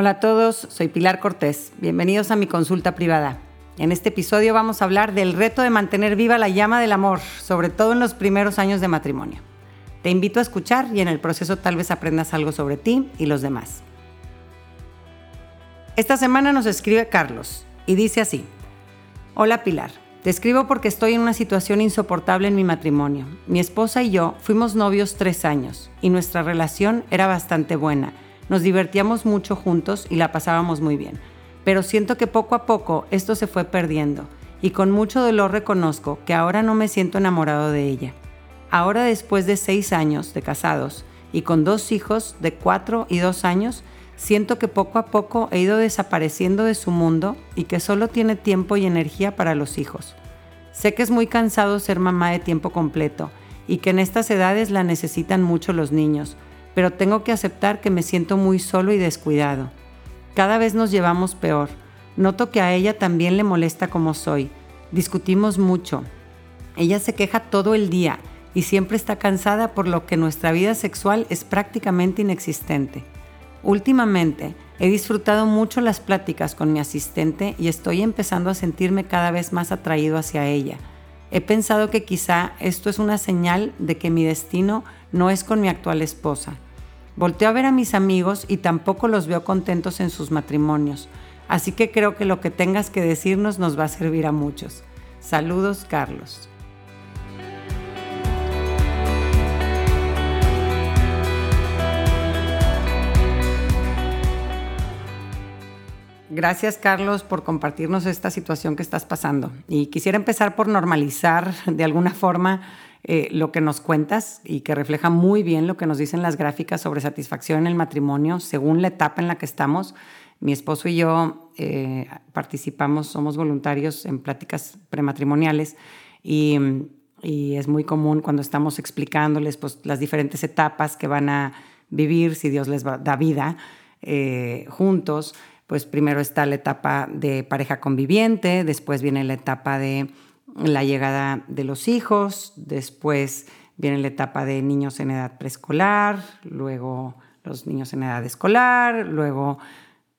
Hola a todos, soy Pilar Cortés. Bienvenidos a mi consulta privada. En este episodio vamos a hablar del reto de mantener viva la llama del amor, sobre todo en los primeros años de matrimonio. Te invito a escuchar y en el proceso tal vez aprendas algo sobre ti y los demás. Esta semana nos escribe Carlos y dice así, Hola Pilar, te escribo porque estoy en una situación insoportable en mi matrimonio. Mi esposa y yo fuimos novios tres años y nuestra relación era bastante buena. Nos divertíamos mucho juntos y la pasábamos muy bien. Pero siento que poco a poco esto se fue perdiendo y con mucho dolor reconozco que ahora no me siento enamorado de ella. Ahora después de seis años de casados y con dos hijos de cuatro y dos años, siento que poco a poco he ido desapareciendo de su mundo y que solo tiene tiempo y energía para los hijos. Sé que es muy cansado ser mamá de tiempo completo y que en estas edades la necesitan mucho los niños, pero tengo que aceptar que me siento muy solo y descuidado. Cada vez nos llevamos peor. Noto que a ella también le molesta como soy. Discutimos mucho. Ella se queja todo el día y siempre está cansada por lo que nuestra vida sexual es prácticamente inexistente. Últimamente he disfrutado mucho las pláticas con mi asistente y estoy empezando a sentirme cada vez más atraído hacia ella. He pensado que quizá esto es una señal de que mi destino no es con mi actual esposa. Volteo a ver a mis amigos y tampoco los veo contentos en sus matrimonios, así que creo que lo que tengas que decirnos nos va a servir a muchos. Saludos, Carlos. Gracias, Carlos, por compartirnos esta situación que estás pasando. Y quisiera empezar por normalizar de alguna forma eh, lo que nos cuentas y que refleja muy bien lo que nos dicen las gráficas sobre satisfacción en el matrimonio según la etapa en la que estamos. Mi esposo y yo eh, participamos, somos voluntarios en pláticas prematrimoniales y, es muy común cuando estamos explicándoles pues, las diferentes etapas que van a vivir si Dios les da vida eh, juntos pues primero está la etapa de pareja conviviente, después viene la etapa de la llegada de los hijos, después viene la etapa de niños en edad preescolar, luego los niños en edad escolar, luego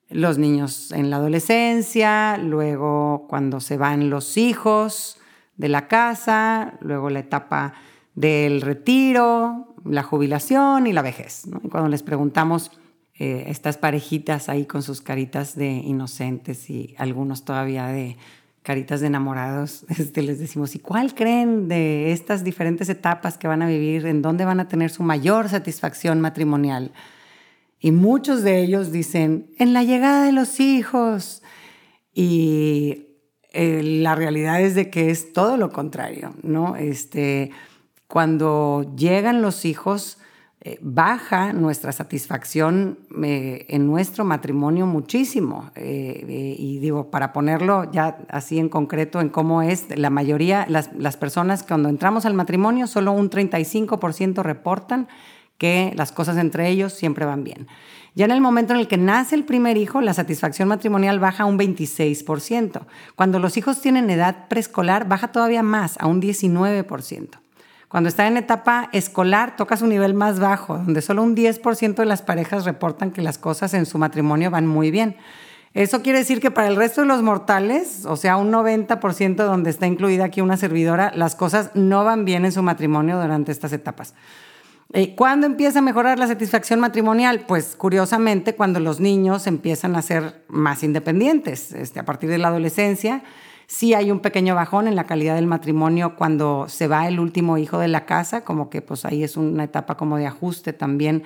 los niños en la adolescencia, luego cuando se van los hijos de la casa, luego la etapa del retiro, la jubilación y la vejez. Y cuando les preguntamos eh, estas parejitas ahí con sus caritas de inocentes y algunos todavía de caritas de enamorados, este, les decimos, ¿y cuál creen de estas diferentes etapas que van a vivir? ¿En dónde van a tener su mayor satisfacción matrimonial? Y muchos de ellos dicen, en la llegada de los hijos. Y eh, la realidad es de que es todo lo contrario, ¿no? Este, cuando llegan los hijos, eh, baja nuestra satisfacción eh, en nuestro matrimonio muchísimo. Eh, y digo, para ponerlo ya así en concreto en cómo es, la mayoría, las, las personas cuando entramos al matrimonio, solo un 35% reportan que las cosas entre ellos siempre van bien. Ya en el momento en el que nace el primer hijo, la satisfacción matrimonial baja un 26%. Cuando los hijos tienen edad preescolar, baja todavía más, a un 19%. Cuando está en etapa escolar, toca su nivel más bajo, donde solo un 10% de las parejas reportan que las cosas en su matrimonio van muy bien. Eso quiere decir que para el resto de los mortales, o sea, un 90% donde está incluida aquí una servidora, las cosas no van bien en su matrimonio durante estas etapas. Eh, ¿Cuándo empieza a mejorar la satisfacción matrimonial? Pues curiosamente cuando los niños empiezan a ser más independientes, este, a partir de la adolescencia Sí hay un pequeño bajón en la calidad del matrimonio cuando se va el último hijo de la casa, como que pues ahí es una etapa como de ajuste también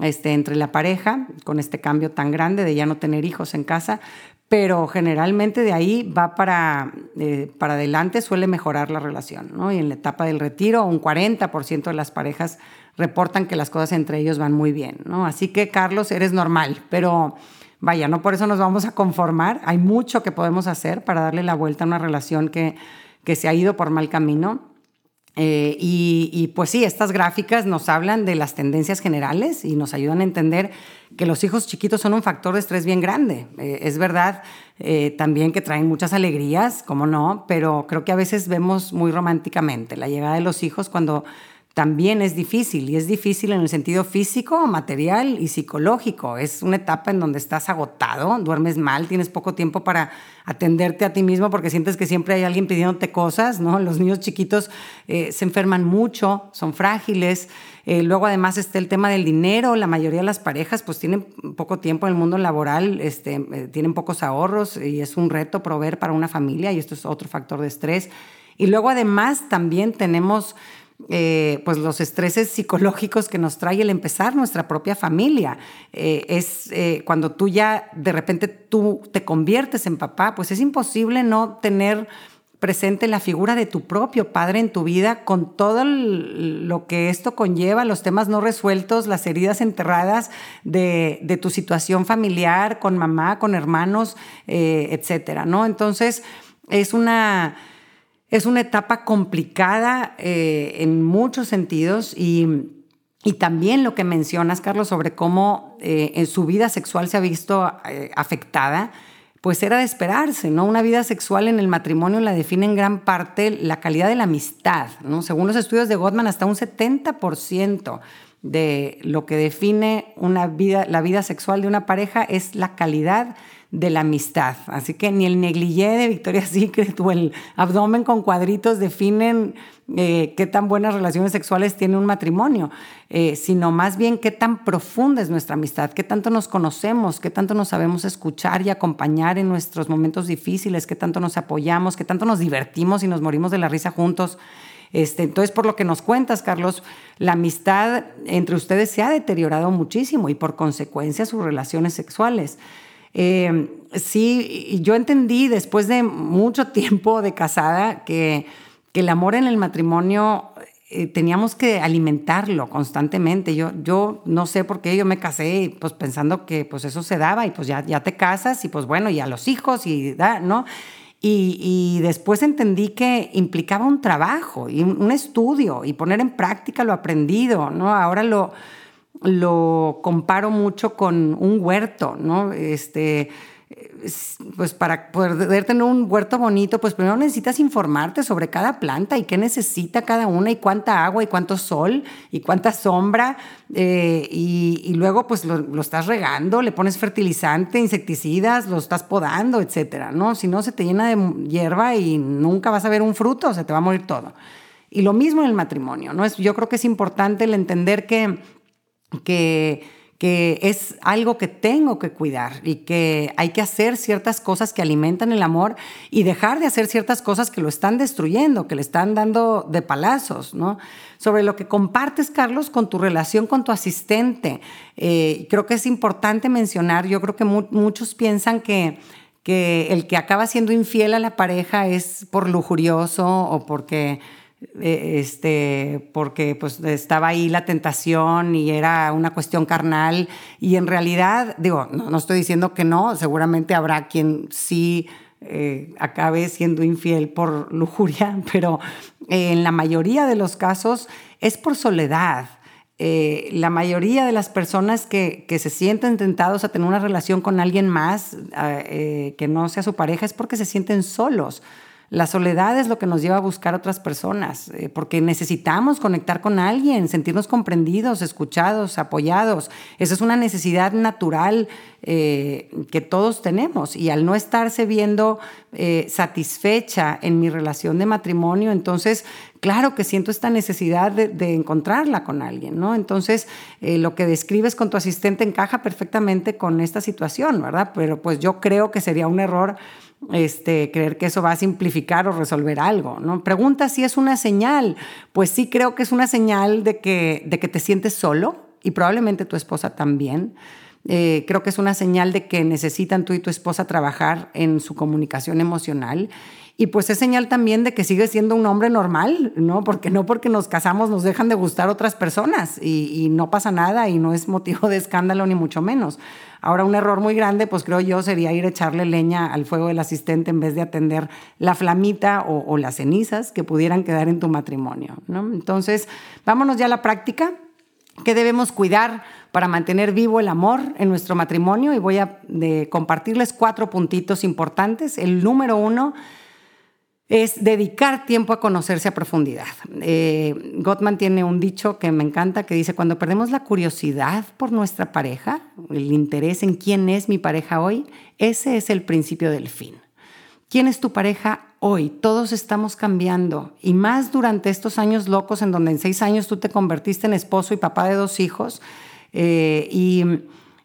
este, entre la pareja, con este cambio tan grande de ya no tener hijos en casa, pero generalmente de ahí va para, eh, para adelante, suele mejorar la relación, ¿no? Y en la etapa del retiro, un 40% de las parejas reportan que las cosas entre ellos van muy bien, ¿no? Así que, Carlos, eres normal, pero Vaya, no por eso nos vamos a conformar. Hay mucho que podemos hacer para darle la vuelta a una relación que, que se ha ido por mal camino. Eh, y, pues sí, estas gráficas nos hablan de las tendencias generales y nos ayudan a entender que los hijos chiquitos son un factor de estrés bien grande. Eh, es verdad eh, también que traen muchas alegrías, como no, pero creo que a veces vemos muy románticamente la llegada de los hijos cuando también es difícil y es difícil en el sentido físico, material y psicológico. Es una etapa en donde estás agotado, duermes mal, tienes poco tiempo para atenderte a ti mismo porque sientes que siempre hay alguien pidiéndote cosas, ¿no? Los niños chiquitos eh, se enferman mucho, son frágiles. Eh, luego además está el tema del dinero. La mayoría de las parejas pues tienen poco tiempo en el mundo laboral, este, eh, tienen pocos ahorros y es un reto proveer para una familia y esto es otro factor de estrés. Y luego además también tenemos eh, pues los estreses psicológicos que nos trae el empezar nuestra propia familia. Eh, es eh, cuando tú ya de repente tú te conviertes en papá, pues es imposible no tener presente la figura de tu propio padre en tu vida con todo lo que esto conlleva, los temas no resueltos, las heridas enterradas de, de tu situación familiar con mamá, con hermanos, etcétera, ¿no? Entonces, es una es una etapa complicada eh, en muchos sentidos y, también lo que mencionas, Carlos, sobre cómo eh, en su vida sexual se ha visto eh, afectada, pues era de esperarse, ¿no? Una vida sexual en el matrimonio la define en gran parte la calidad de la amistad, ¿no? Según los estudios de Gottman, hasta un 70% de lo que define una vida, la vida sexual de una pareja es la calidad de la amistad. Así que ni el negligé de Victoria's Secret o el abdomen con cuadritos definen eh, qué tan buenas relaciones sexuales tiene un matrimonio, eh, sino más bien qué tan profunda es nuestra amistad, qué tanto nos conocemos, qué tanto nos sabemos escuchar y acompañar en nuestros momentos difíciles, qué tanto nos apoyamos, qué tanto nos divertimos y nos morimos de la risa juntos. Este, entonces, por lo que nos cuentas, Carlos, la amistad entre ustedes se ha deteriorado muchísimo y por consecuencia sus relaciones sexuales. Eh, sí, yo entendí después de mucho tiempo de casada que, el amor en el matrimonio eh, teníamos que alimentarlo constantemente. Yo, yo no sé por qué yo me casé pues pensando que pues eso se daba y pues ya, ya te casas y pues bueno, y a los hijos y da, ¿no? Y, después entendí que implicaba un trabajo y un, un, estudio y poner en práctica lo aprendido, ¿no? Ahora lo, lo comparo mucho con un huerto, ¿no? Este, pues para poder tener un huerto bonito, pues primero necesitas informarte sobre cada planta y qué necesita cada una y cuánta agua y cuánto sol y cuánta sombra eh, y, luego pues lo, estás regando, le pones fertilizante, insecticidas, lo estás podando, etcétera, ¿no? Si no se te llena de hierba y nunca vas a ver un fruto, se te va a morir todo. Y lo mismo en el matrimonio, ¿no? Es, yo creo que es importante el entender que que, que es algo que tengo que cuidar y que hay que hacer ciertas cosas que alimentan el amor y dejar de hacer ciertas cosas que lo están destruyendo, que le están dando de palazos, ¿no? Sobre lo que compartes, Carlos, con tu relación con tu asistente. Eh, creo que es importante mencionar, yo creo que muchos piensan que que el que acaba siendo infiel a la pareja es por lujurioso o porque este, porque pues estaba ahí la tentación y era una cuestión carnal y en realidad, digo, no, estoy diciendo que no, seguramente habrá quien sí eh, acabe siendo infiel por lujuria, pero en la mayoría de los casos es por soledad. Eh, la mayoría de las personas que, que, se sienten tentados a tener una relación con alguien más que no sea su pareja es porque se sienten solos la soledad es lo que nos lleva a buscar otras personas, eh, porque necesitamos conectar con alguien, sentirnos comprendidos, escuchados, apoyados. Esa es una necesidad natural eh, que todos tenemos. Y al no estarse viendo eh, satisfecha en mi relación de matrimonio, entonces, claro que siento esta necesidad de, encontrarla con alguien, ¿no? Entonces, lo que describes con tu asistente encaja perfectamente con esta situación, ¿verdad? Pero pues yo creo que sería un error este, creer que eso va a simplificar o resolver algo. ¿no? Pregunta si es una señal. Pues sí creo que es una señal de que, de que te sientes solo y probablemente tu esposa también. Eh, creo que es una señal de que necesitan tú y tu esposa trabajar en su comunicación emocional y pues es señal también de que sigue siendo un hombre normal, ¿no? Porque no porque nos casamos nos dejan de gustar otras personas y, no pasa nada y no es motivo de escándalo ni mucho menos. Ahora un error muy grande, pues creo yo, sería ir a echarle leña al fuego del asistente en vez de atender la flamita o, o las cenizas que pudieran quedar en tu matrimonio, ¿no? Entonces, vámonos ya a la práctica. ¿Qué debemos cuidar para mantener vivo el amor en nuestro matrimonio? Y voy a compartirles cuatro puntitos importantes. El número uno es dedicar tiempo a conocerse a profundidad. Eh, Gottman tiene un dicho que me encanta que dice, cuando perdemos la curiosidad por nuestra pareja, el interés en quién es mi pareja hoy, ese es el principio del fin. ¿Quién es tu pareja hoy? Todos estamos cambiando y más durante estos años locos en donde en seis años tú te convertiste en esposo y papá de dos hijos eh, y,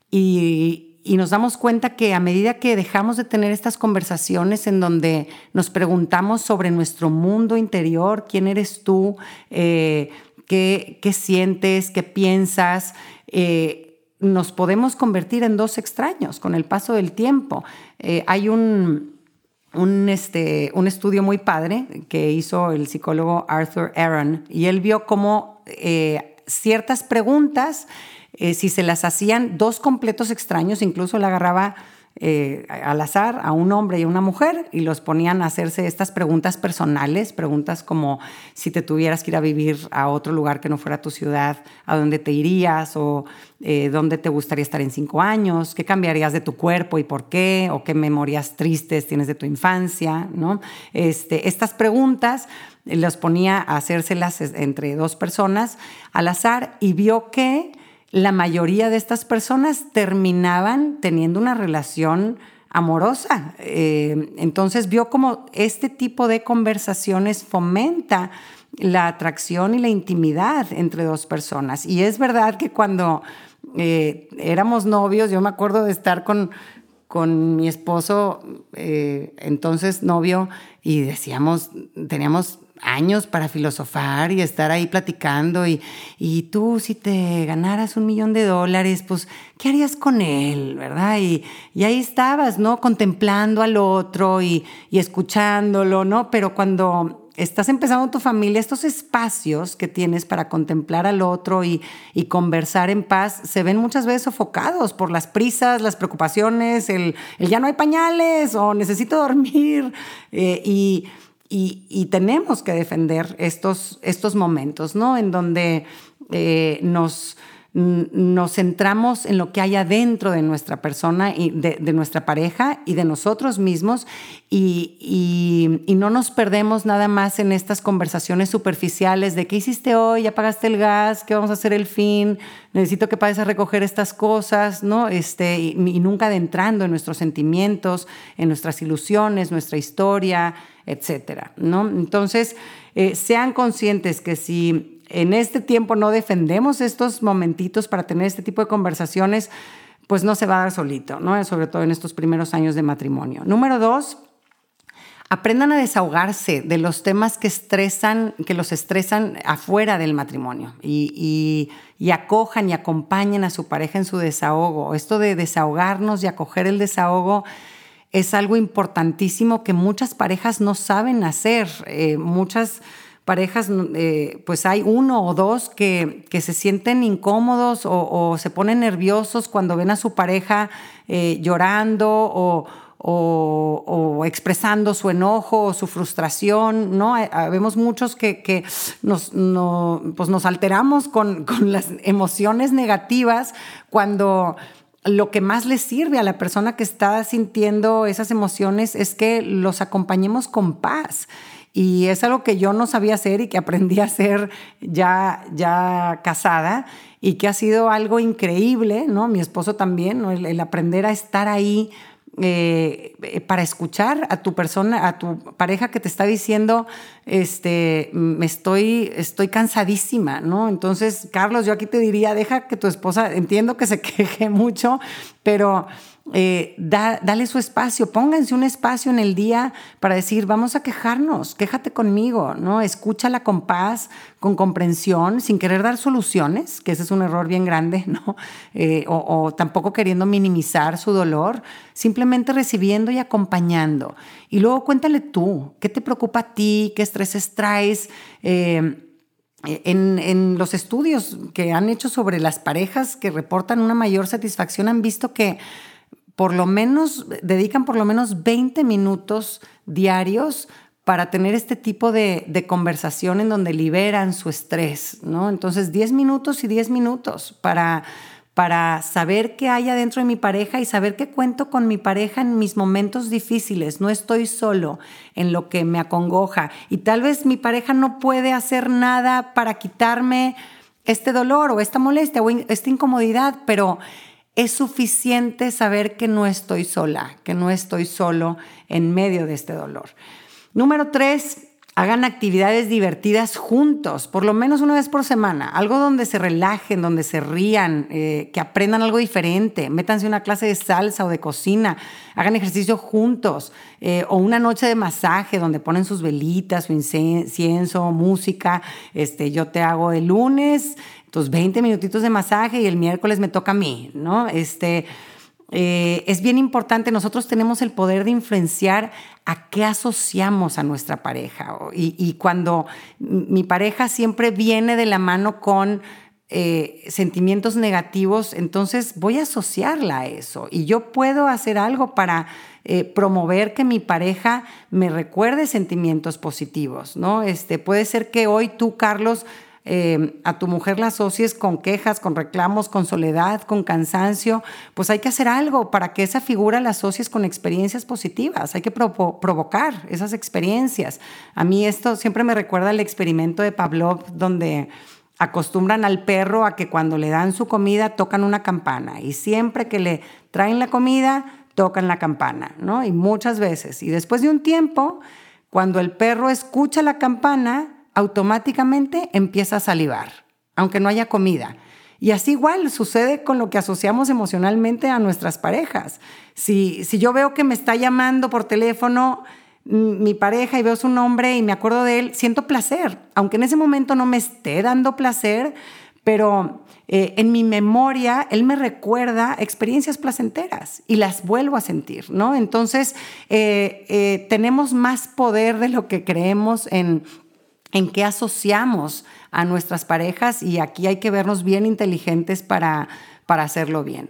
y nos damos cuenta que a medida que dejamos de tener estas conversaciones en donde nos preguntamos sobre nuestro mundo interior, quién eres tú, eh, qué, sientes, qué piensas, eh, nos podemos convertir en dos extraños con el paso del tiempo. Hay un, un, este, un estudio muy padre que hizo el psicólogo Arthur Aaron y él vio cómo ciertas preguntas eh, si se las hacían dos completos extraños, incluso la agarraba eh, al azar a un hombre y a una mujer y los ponían a hacerse estas preguntas personales, preguntas como si te tuvieras que ir a vivir a otro lugar que no fuera tu ciudad, a dónde te irías o eh, dónde te gustaría estar en cinco años, qué cambiarías de tu cuerpo y por qué, o qué memorias tristes tienes de tu infancia, ¿no? Este, estas preguntas las ponía a hacérselas entre dos personas al azar y vio que la mayoría de estas personas terminaban teniendo una relación amorosa. Eh, entonces vio como este tipo de conversaciones fomenta la atracción y la intimidad entre dos personas. Y es verdad que cuando eh, éramos novios, yo me acuerdo de estar con, con mi esposo, eh, entonces novio, y decíamos, teníamos años para filosofar y estar ahí platicando y, y tú si te ganaras un millón de dólares, pues, ¿qué harías con él? ¿Verdad? Y, y ahí estabas, ¿no? Contemplando al otro y, y escuchándolo, ¿no? Pero cuando estás empezando tu familia, estos espacios que tienes para contemplar al otro y, y, conversar en paz se ven muchas veces sofocados por las prisas, las preocupaciones, el, el ya no hay pañales o necesito dormir. Eh, y y, tenemos que defender estos, estos momentos, ¿no? En donde eh, nos, nos centramos en lo que hay adentro de nuestra persona y de, nuestra pareja y de nosotros mismos y, y, no nos perdemos nada más en estas conversaciones superficiales de qué hiciste hoy, ya pagaste el gas, qué vamos a hacer el fin, necesito que pagues a recoger estas cosas, ¿no? Este, y, y nunca adentrando en nuestros sentimientos, en nuestras ilusiones, nuestra historia, etcétera, ¿no? Entonces, eh, sean conscientes que si en este tiempo no defendemos estos momentitos para tener este tipo de conversaciones, pues no se va a dar solito, ¿no? Sobre todo en estos primeros años de matrimonio. Número dos, aprendan a desahogarse de los temas que estresan, que los estresan afuera del matrimonio y, y, acojan y acompañen a su pareja en su desahogo. Esto de desahogarnos y acoger el desahogo es algo importantísimo que muchas parejas no saben hacer. Eh, muchas parejas, eh, pues hay uno o dos que, que se sienten incómodos o, se ponen nerviosos cuando ven a su pareja eh, llorando o, o, expresando su enojo o su frustración, ¿no? Vemos muchos que, nos, pues nos alteramos con, con las emociones negativas cuando lo que más le sirve a la persona que está sintiendo esas emociones es que los acompañemos con paz. Y es algo que yo no sabía hacer y que aprendí a hacer ya, ya casada y que ha sido algo increíble, ¿no? Mi esposo también, el aprender a estar ahí eh, eh, para escuchar a tu persona, a tu pareja que te está diciendo, este, me estoy, estoy cansadísima, ¿no? Entonces, Carlos, yo aquí te diría, deja que tu esposa, entiendo que se queje mucho, pero eh, dale su espacio, pónganse un espacio en el día para decir, vamos a quejarnos, quéjate conmigo, ¿no? Escúchala con paz, con comprensión, sin querer dar soluciones, que ese es un error bien grande, ¿no? Eh, o, tampoco queriendo minimizar su dolor, simplemente recibiendo y acompañando. Y luego cuéntale tú, ¿qué te preocupa a ti? ¿Qué estreses traes? Eh, en, los estudios que han hecho sobre las parejas que reportan una mayor satisfacción han visto que por lo menos, dedican por lo menos 20 minutos diarios para tener este tipo de, conversación en donde liberan su estrés, ¿no? Entonces, 10 minutos y 10 minutos para, para saber qué hay adentro de mi pareja y saber que cuento con mi pareja en mis momentos difíciles. No estoy solo en lo que me acongoja. Y tal vez mi pareja no puede hacer nada para quitarme este dolor o esta molestia o esta incomodidad, pero es suficiente saber que no estoy sola, que no estoy solo en medio de este dolor. Número tres, hagan actividades divertidas juntos, por lo menos una vez por semana, algo donde se relajen, donde se rían, eh, que aprendan algo diferente, métanse una clase de salsa o de cocina, hagan ejercicio juntos, eh, o una noche de masaje donde ponen sus velitas, su incienso, música, este, yo te hago el lunes, tus 20 minutitos de masaje y el miércoles me toca a mí, ¿no? Este, eh, es bien importante, nosotros tenemos el poder de influenciar a qué asociamos a nuestra pareja. Y, cuando mi pareja siempre viene de la mano con eh, sentimientos negativos, entonces voy a asociarla a eso. Y yo puedo hacer algo para eh, promover que mi pareja me recuerde sentimientos positivos, ¿no? Este, puede ser que hoy tú, Carlos, eh, a tu mujer la asocies con quejas, con reclamos, con soledad, con cansancio, pues hay que hacer algo para que esa figura la asocies con experiencias positivas. Hay que provocar esas experiencias. A mí esto siempre me recuerda al experimento de Pavlov, donde acostumbran al perro a que cuando le dan su comida tocan una campana y siempre que le traen la comida tocan la campana, ¿no? Y muchas veces. Y después de un tiempo, cuando el perro escucha la campana, automáticamente empieza a salivar, aunque no haya comida. Y así igual sucede con lo que asociamos emocionalmente a nuestras parejas. Si, si yo veo que me está llamando por teléfono mi pareja y veo su nombre y me acuerdo de él, siento placer, aunque en ese momento no me esté dando placer, pero eh, en mi memoria él me recuerda experiencias placenteras y las vuelvo a sentir, ¿no? Entonces, eh, eh, tenemos más poder de lo que creemos en en qué asociamos a nuestras parejas y aquí hay que vernos bien inteligentes para, para hacerlo bien.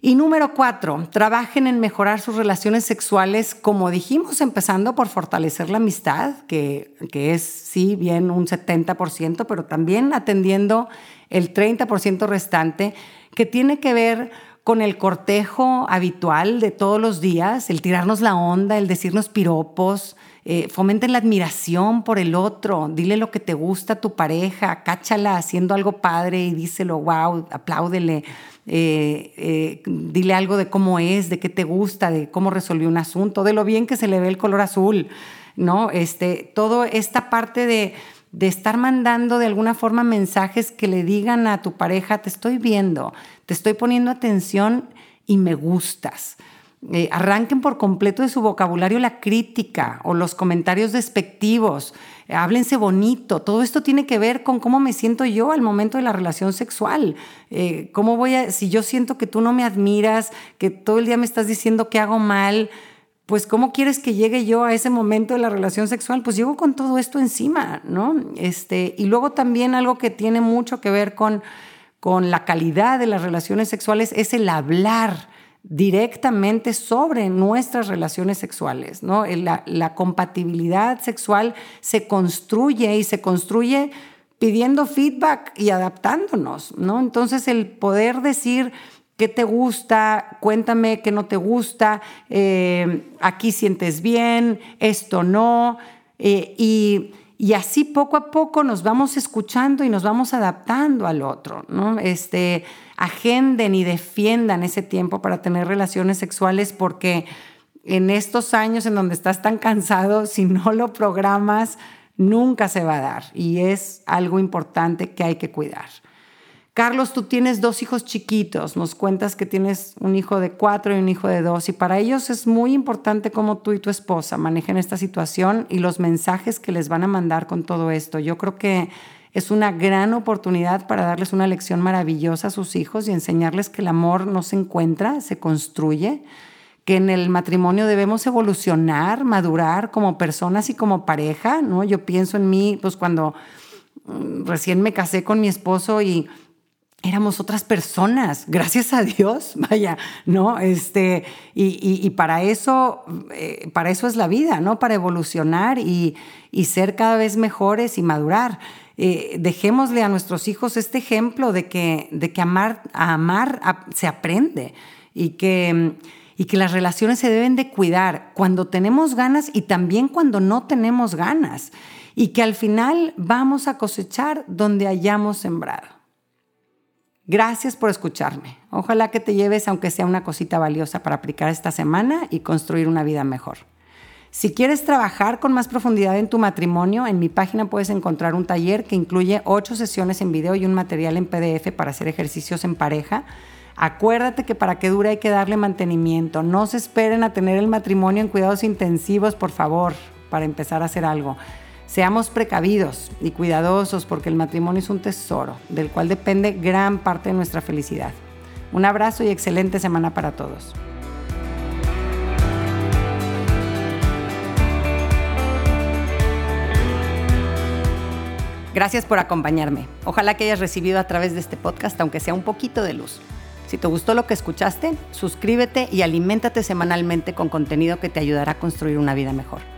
Y número cuatro, trabajen en mejorar sus relaciones sexuales, como dijimos, empezando por fortalecer la amistad, que, que es sí bien un 70%, pero también atendiendo el 30% restante, que tiene que ver con el cortejo habitual de todos los días, el tirarnos la onda, el decirnos piropos, eh, la admiración por el otro, dile lo que te gusta a tu pareja, cáchala haciendo algo padre y díselo, wow, apláudele, eh, eh, dile algo de cómo es, de qué te gusta, de cómo resolvió un asunto, de lo bien que se le ve el color azul, ¿no? Este, todo esta parte de, de estar mandando de alguna forma mensajes que le digan a tu pareja, te estoy viendo, te estoy poniendo atención y me gustas. Eh, arranquen por completo de su vocabulario la crítica o los comentarios despectivos, háblense bonito, todo esto tiene que ver con cómo me siento yo al momento de la relación sexual, eh, cómo voy a, si yo siento que tú no me admiras, que todo el día me estás diciendo que hago mal, pues ¿cómo quieres que llegue yo a ese momento de la relación sexual? Pues llego con todo esto encima, ¿no? Este, y luego también algo que tiene mucho que ver con, con la calidad de las relaciones sexuales es el hablar directamente sobre nuestras relaciones sexuales. ¿no? La, compatibilidad sexual se construye y se construye pidiendo feedback y adaptándonos. ¿no? Entonces el poder decir qué te gusta, cuéntame qué no te gusta, eh, aquí sientes bien, esto no, eh, y y así poco a poco nos vamos escuchando y nos vamos adaptando al otro, ¿no? Este, agenden y defiendan ese tiempo para tener relaciones sexuales porque en estos años en donde estás tan cansado, si no lo programas, nunca se va a dar y es algo importante que hay que cuidar. Carlos, tú tienes dos hijos chiquitos, nos cuentas que tienes un hijo de cuatro y un hijo de dos, y para ellos es muy importante cómo tú y tu esposa manejen esta situación y los mensajes que les van a mandar con todo esto. Yo creo que es una gran oportunidad para darles una lección maravillosa a sus hijos y enseñarles que el amor no se encuentra, se construye, que en el matrimonio debemos evolucionar, madurar como personas y como pareja, ¿no? Yo pienso en mí, pues cuando mm, recién me casé con mi esposo y éramos otras personas, gracias a Dios, vaya, ¿no? Este, y, para eso, eh, para eso es la vida, ¿no? Para evolucionar y, ser cada vez mejores y madurar. Eh, dejémosle a nuestros hijos este ejemplo de que, de que amar, a amar se aprende y que, y que las relaciones se deben de cuidar cuando tenemos ganas y también cuando no tenemos ganas y que al final vamos a cosechar donde hayamos sembrado. Gracias por escucharme. Ojalá que te lleves aunque sea una cosita valiosa para aplicar esta semana y construir una vida mejor. Si quieres trabajar con más profundidad en tu matrimonio, en mi página puedes encontrar un taller que incluye ocho sesiones en video y un material en PDF para hacer ejercicios en pareja. Acuérdate que para que dure hay que darle mantenimiento. No se esperen a tener el matrimonio en cuidados intensivos, por favor, para empezar a hacer algo. Seamos precavidos y cuidadosos porque el matrimonio es un tesoro del cual depende gran parte de nuestra felicidad. Un abrazo y excelente semana para todos. Gracias por acompañarme. Ojalá que hayas recibido a través de este podcast, aunque sea un poquito de luz. Si te gustó lo que escuchaste, suscríbete y aliméntate semanalmente con contenido que te ayudará a construir una vida mejor.